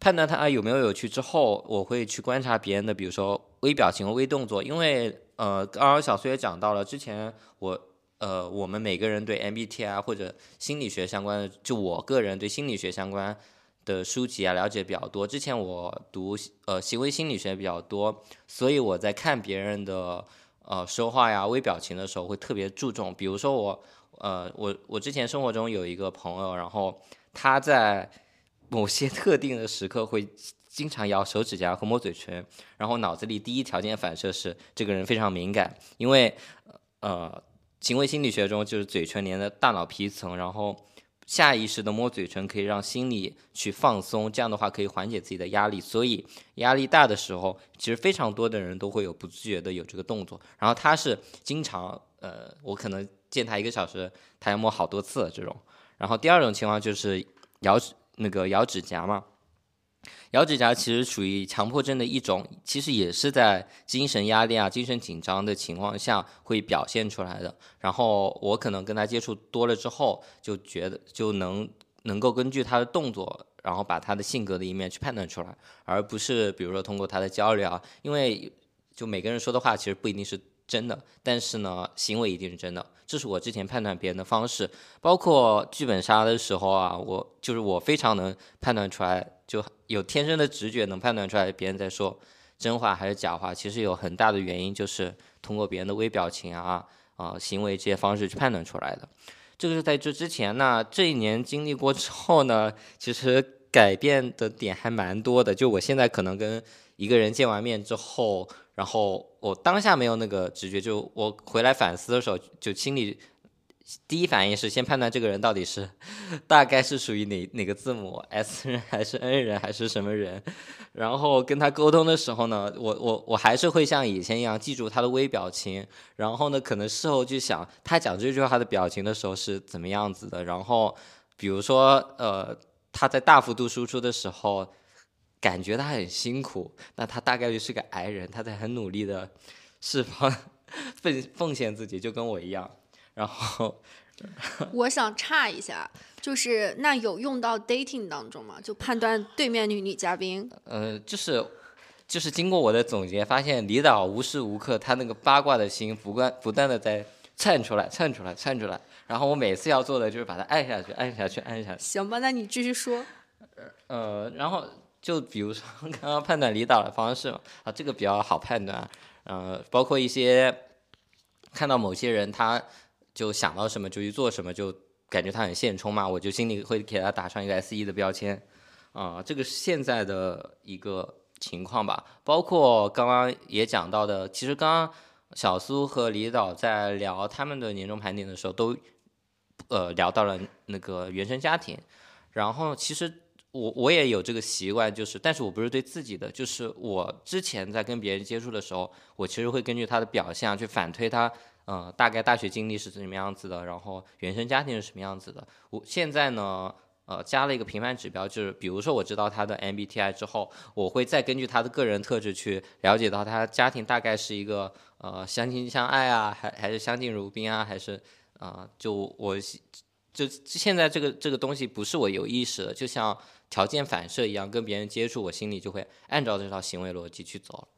判断他有没有有趣之后，我会去观察别人的，比如说微表情和微动作，因为呃，刚刚小苏也讲到了，之前我。呃，我们每个人对 MBTI 或者心理学相关的，就我个人对心理学相关的书籍啊了解比较多。之前我读呃行为心理学比较多，所以我在看别人的呃说话呀、微表情的时候会特别注重。比如说我呃我我之前生活中有一个朋友，然后他在某些特定的时刻会经常咬手指甲和摸嘴唇，然后脑子里第一条件反射是这个人非常敏感，因为呃。行为心理学中，就是嘴唇连的大脑皮层，然后下意识的摸嘴唇可以让心理去放松，这样的话可以缓解自己的压力。所以压力大的时候，其实非常多的人都会有不自觉的有这个动作。然后他是经常，呃，我可能见他一个小时，他要摸好多次这种。然后第二种情况就是咬那个咬指甲嘛。咬指甲其实属于强迫症的一种，其实也是在精神压力啊、精神紧张的情况下会表现出来的。然后我可能跟他接触多了之后，就觉得就能能够根据他的动作，然后把他的性格的一面去判断出来，而不是比如说通过他的交流啊，因为就每个人说的话其实不一定是真的，但是呢，行为一定是真的。这是我之前判断别人的方式，包括剧本杀的时候啊，我就是我非常能判断出来。就有天生的直觉，能判断出来别人在说真话还是假话。其实有很大的原因就是通过别人的微表情啊、啊行为这些方式去判断出来的。这个是在这之前，那这一年经历过之后呢，其实改变的点还蛮多的。就我现在可能跟一个人见完面之后，然后我当下没有那个直觉，就我回来反思的时候，就心里。第一反应是先判断这个人到底是大概是属于哪哪个字母 S 人还是 N 人还是什么人，然后跟他沟通的时候呢，我我我还是会像以前一样记住他的微表情，然后呢，可能事后去想他讲这句话的表情的时候是怎么样子的，然后比如说呃他在大幅度输出的时候，感觉他很辛苦，那他大概率是个 I 人，他在很努力的释放奉 [laughs] 奉献自己，就跟我一样。然后，[laughs] 我想岔一下，就是那有用到 dating 当中吗？就判断对面女女嘉宾？呃，就是就是经过我的总结，发现李导无时无刻他那个八卦的心不断不断的在窜出来，窜出来，窜出来。然后我每次要做的就是把它按下去，按下去，按下去。行吧，那你继续说。呃，然后就比如说刚刚判断李导的方式嘛，啊，这个比较好判断。呃，包括一些看到某些人他。就想到什么就去做什么，就感觉他很现充嘛，我就心里会给他打上一个 S E 的标签，啊，这个是现在的一个情况吧。包括刚刚也讲到的，其实刚刚小苏和李导在聊他们的年终盘点的时候，都呃聊到了那个原生家庭。然后其实我我也有这个习惯，就是，但是我不是对自己的，就是我之前在跟别人接触的时候，我其实会根据他的表现去反推他，呃，大概大学经历是什么样子的，然后原生家庭是什么样子的。我现在呢，呃，加了一个评判指标，就是比如说我知道他的 MBTI 之后，我会再根据他的个人特质去了解到他家庭大概是一个呃相亲相爱啊，还还是相敬如宾啊，还是啊，就我就现在这个这个东西不是我有意识的，就像。条件反射一样，跟别人接触，我心里就会按照这套行为逻辑去走。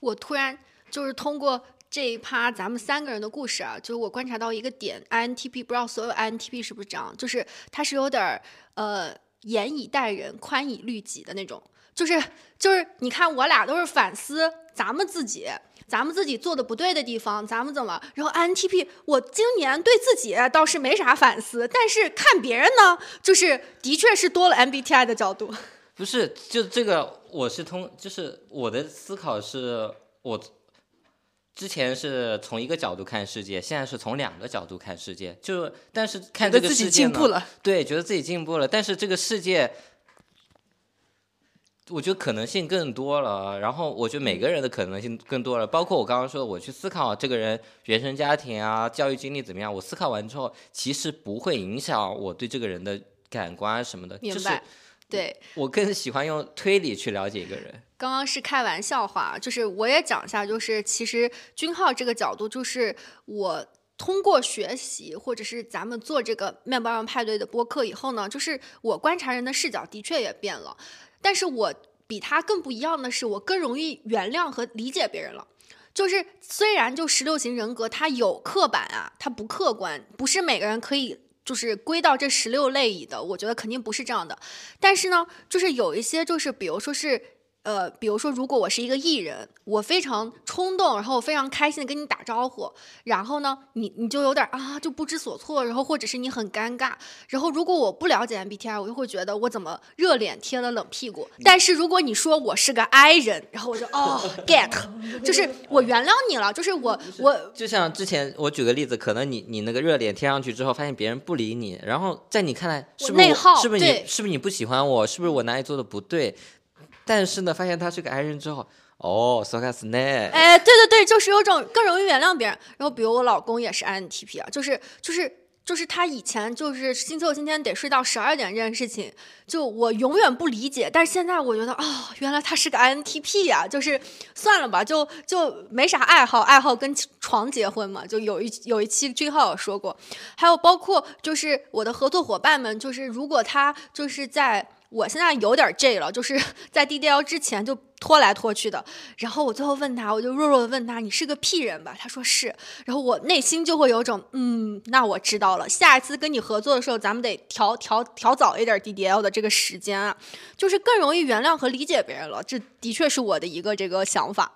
我突然就是通过这一趴咱们三个人的故事啊，就是我观察到一个点，INTP 不知道所有 INTP 是不是这样，就是他是有点呃严以待人，宽以律己的那种，就是就是你看我俩都是反思咱们自己。咱们自己做的不对的地方，咱们怎么？然后 INTP，我今年对自己倒是没啥反思，但是看别人呢，就是的确是多了 MBTI 的角度。[laughs] 不是，就这个，我是通，就是我的思考是，我之前是从一个角度看世界，现在是从两个角度看世界，就但是看这个世界呢，对，觉得自己进步了，但是这个世界。我觉得可能性更多了，然后我觉得每个人的可能性更多了，包括我刚刚说的，我去思考这个人原生家庭啊、教育经历怎么样，我思考完之后，其实不会影响我对这个人的感官什么的。明白，对我更喜欢用推理去了解一个人。刚刚是开玩笑话，就是我也讲一下，就是其实君浩这个角度，就是我通过学习或者是咱们做这个面包王派对的播客以后呢，就是我观察人的视角的确也变了。但是我比他更不一样的是，我更容易原谅和理解别人了。就是虽然就十六型人格，它有刻板啊，它不客观，不是每个人可以就是归到这十六类里的。我觉得肯定不是这样的。但是呢，就是有一些，就是比如说是。呃，比如说，如果我是一个艺人，我非常冲动，然后我非常开心的跟你打招呼，然后呢，你你就有点啊，就不知所措，然后或者是你很尴尬，然后如果我不了解 MBTI，我就会觉得我怎么热脸贴了冷屁股。但是如果你说我是个 I 人，然后我就哦 [laughs] get，[laughs] 就是我原谅你了，就是我我就像之前我举个例子，可能你你那个热脸贴上去之后，发现别人不理你，然后在你看来是不是是不是你是不是你不喜欢我，是不是我哪里做的不对？但是呢，发现他是个 I 人之后，哦，so that's n 哎，对对对，就是有种更容易原谅别人。然后，比如我老公也是 INTP 啊，就是就是就是他以前就是星期六今天得睡到十二点这件事情，就我永远不理解。但是现在我觉得啊，原来他是个 INTP 呀，就是算了吧，就就没啥爱好，爱好跟床结婚嘛。就有一有一期君浩有说过，还有包括就是我的合作伙伴们，就是如果他就是在。我现在有点 J 了，[laughs] 就是在 DDL 之前就拖来拖去的。然后我最后问他，我就弱弱的问他：“你是个屁人吧？”他说是。然后我内心就会有种，嗯，那我知道了。下一次跟你合作的时候，咱们得调调调早一点 DDL 的这个时间啊，就是更容易原谅和理解别人了。这的确是我的一个这个想法。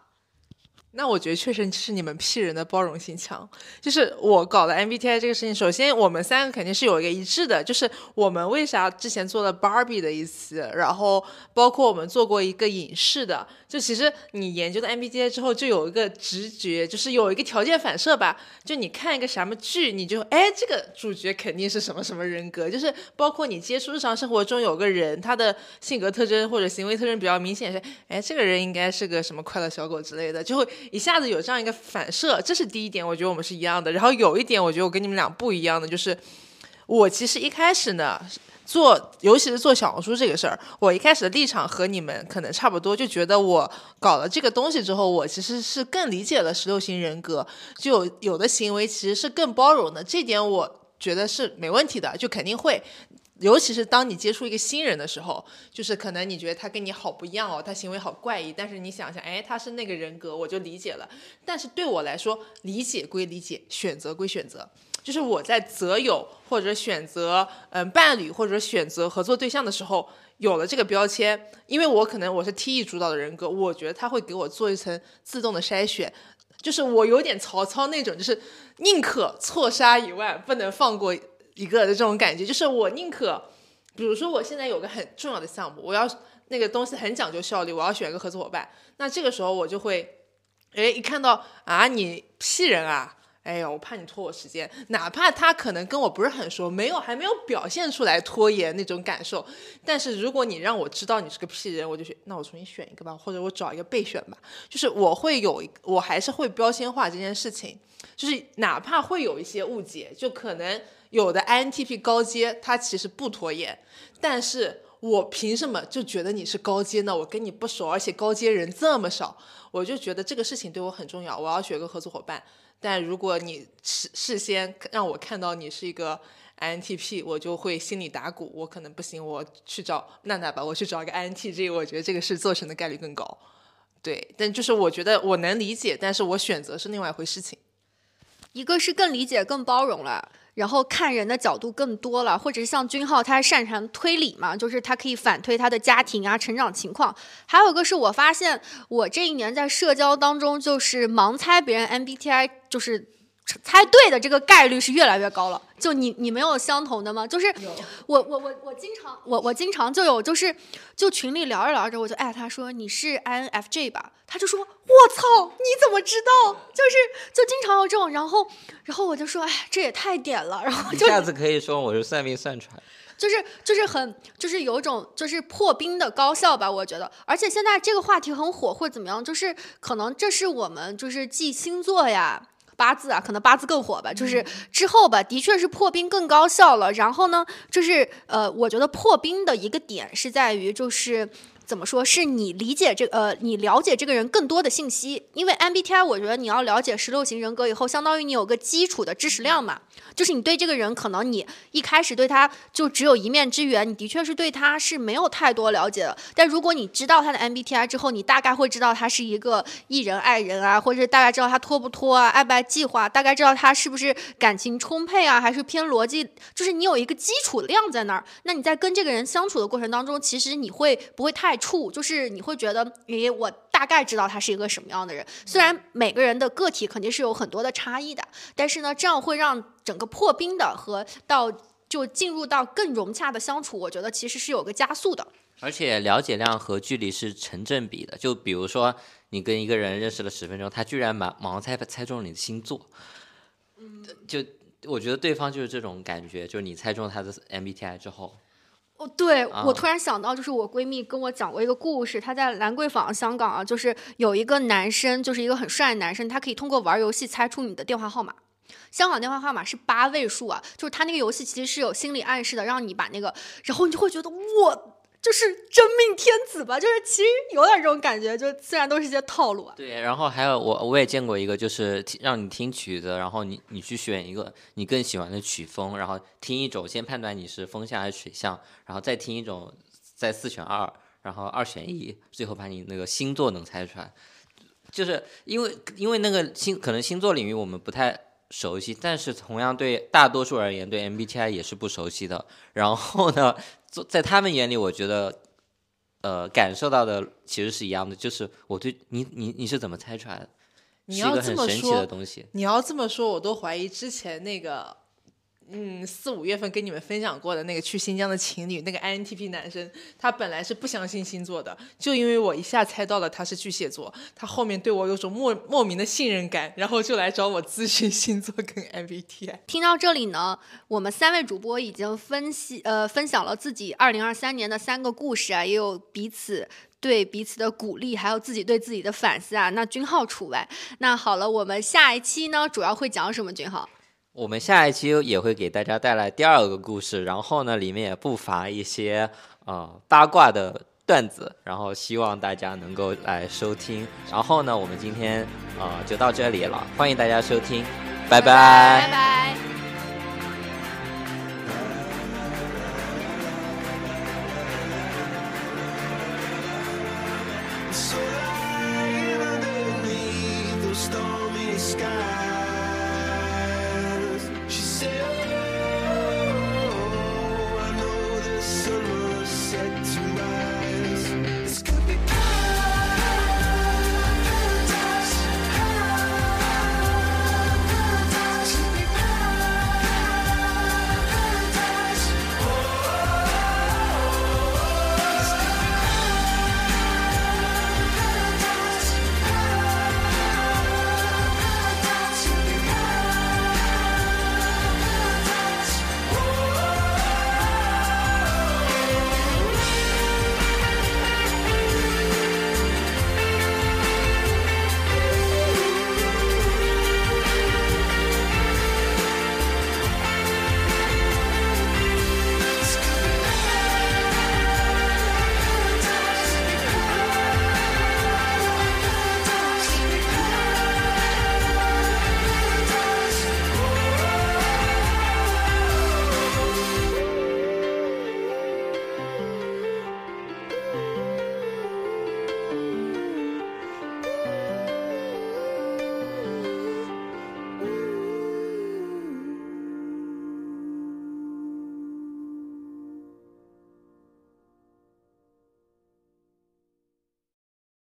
那我觉得确实是你们 P 人的包容性强。就是我搞的 MBTI 这个事情，首先我们三个肯定是有一个一致的，就是我们为啥之前做了 Barbie 的一期，然后包括我们做过一个影视的。就其实你研究的 MBTI 之后，就有一个直觉，就是有一个条件反射吧。就你看一个什么剧，你就哎，这个主角肯定是什么什么人格。就是包括你接触日常生活中有个人，他的性格特征或者行为特征比较明显，是哎，这个人应该是个什么快乐小狗之类的，就会一下子有这样一个反射。这是第一点，我觉得我们是一样的。然后有一点，我觉得我跟你们俩不一样的，就是我其实一开始呢。做，尤其是做小红书这个事儿，我一开始的立场和你们可能差不多，就觉得我搞了这个东西之后，我其实是更理解了十六型人格，就有的行为其实是更包容的，这点我觉得是没问题的，就肯定会，尤其是当你接触一个新人的时候，就是可能你觉得他跟你好不一样哦，他行为好怪异，但是你想想，哎，他是那个人格，我就理解了。但是对我来说，理解归理解，选择归选择。就是我在择友或者选择嗯伴侣或者选择合作对象的时候，有了这个标签，因为我可能我是 T E 主导的人格，我觉得他会给我做一层自动的筛选，就是我有点曹操那种，就是宁可错杀一万，不能放过一个的这种感觉，就是我宁可，比如说我现在有个很重要的项目，我要那个东西很讲究效率，我要选一个合作伙伴，那这个时候我就会，哎，一看到啊你 P 人啊。哎呦，我怕你拖我时间，哪怕他可能跟我不是很熟，没有还没有表现出来拖延那种感受，但是如果你让我知道你是个屁人，我就选，那我重新选一个吧，或者我找一个备选吧，就是我会有，我还是会标签化这件事情，就是哪怕会有一些误解，就可能有的 INTP 高阶他其实不拖延，但是我凭什么就觉得你是高阶呢？我跟你不熟，而且高阶人这么少，我就觉得这个事情对我很重要，我要选个合作伙伴。但如果你事事先让我看到你是一个 INTP，我就会心里打鼓，我可能不行，我去找娜娜吧，我去找一个 INTJ，我觉得这个事做成的概率更高。对，但就是我觉得我能理解，但是我选择是另外一回事情。一个是更理解、更包容了。然后看人的角度更多了，或者是像君浩，他擅长推理嘛，就是他可以反推他的家庭啊、成长情况。还有一个是我发现，我这一年在社交当中，就是盲猜别人 MBTI，就是。猜对的这个概率是越来越高了。就你你没有相同的吗？就是我我我我经常我我经常就有就是就群里聊着聊着我就艾特他说你是 INFJ 吧？他就说我操你怎么知道？就是就经常有这种，然后然后我就说哎这也太点了，然后一下子可以说我是算命算出来，[laughs] 就是就是很就是有一种就是破冰的高效吧，我觉得。而且现在这个话题很火，或者怎么样，就是可能这是我们就是记星座呀。八字啊，可能八字更火吧，就是之后吧，的确是破冰更高效了。然后呢，就是呃，我觉得破冰的一个点是在于，就是怎么说，是你理解这呃，你了解这个人更多的信息。因为 MBTI，我觉得你要了解十六型人格以后，相当于你有个基础的知识量嘛。就是你对这个人，可能你一开始对他就只有一面之缘，你的确是对他是没有太多了解的。但如果你知道他的 MBTI 之后，你大概会知道他是一个艺人爱人啊，或者大概知道他拖不拖啊，爱不爱计划，大概知道他是不是感情充沛啊，还是偏逻辑，就是你有一个基础量在那儿。那你在跟这个人相处的过程当中，其实你会不会太怵？就是你会觉得，诶，我大概知道他是一个什么样的人。虽然每个人的个体肯定是有很多的差异的，但是呢，这样会让。整个破冰的和到就进入到更融洽的相处，我觉得其实是有个加速的。而且了解量和距离是成正比的。就比如说，你跟一个人认识了十分钟，他居然盲盲猜猜中了你的星座，嗯，就我觉得对方就是这种感觉，就是你猜中他的 MBTI 之后。哦，对我突然想到，就是我闺蜜跟我讲过一个故事，她在兰桂坊香港啊，就是有一个男生，就是一个很帅的男生，他可以通过玩游戏猜出你的电话号码。香港电话号码是八位数啊，就是他那个游戏其实是有心理暗示的，让你把那个，然后你就会觉得我就是真命天子吧，就是其实有点这种感觉，就虽然都是一些套路啊。对，然后还有我我也见过一个，就是让你听曲子，然后你你去选一个你更喜欢的曲风，然后听一种先判断你是风向还是水向，然后再听一种再四选二，然后二选一，最后把你那个星座能猜出来，就是因为因为那个星可能星座领域我们不太。熟悉，但是同样对大多数而言，对 MBTI 也是不熟悉的。然后呢，在他们眼里，我觉得，呃，感受到的其实是一样的，就是我对你，你你是怎么猜出来的？你要这么说，你要这么说，我都怀疑之前那个。嗯，四五月份跟你们分享过的那个去新疆的情侣，那个 INTP 男生，他本来是不相信星座的，就因为我一下猜到了他是巨蟹座，他后面对我有种莫莫名的信任感，然后就来找我咨询星座跟 MBTI。听到这里呢，我们三位主播已经分析呃分享了自己二零二三年的三个故事啊，也有彼此对彼此的鼓励，还有自己对自己的反思啊。那君浩除外。那好了，我们下一期呢，主要会讲什么？君浩？我们下一期也会给大家带来第二个故事，然后呢，里面也不乏一些呃八卦的段子，然后希望大家能够来收听。然后呢，我们今天呃就到这里了，欢迎大家收听，拜拜。拜拜。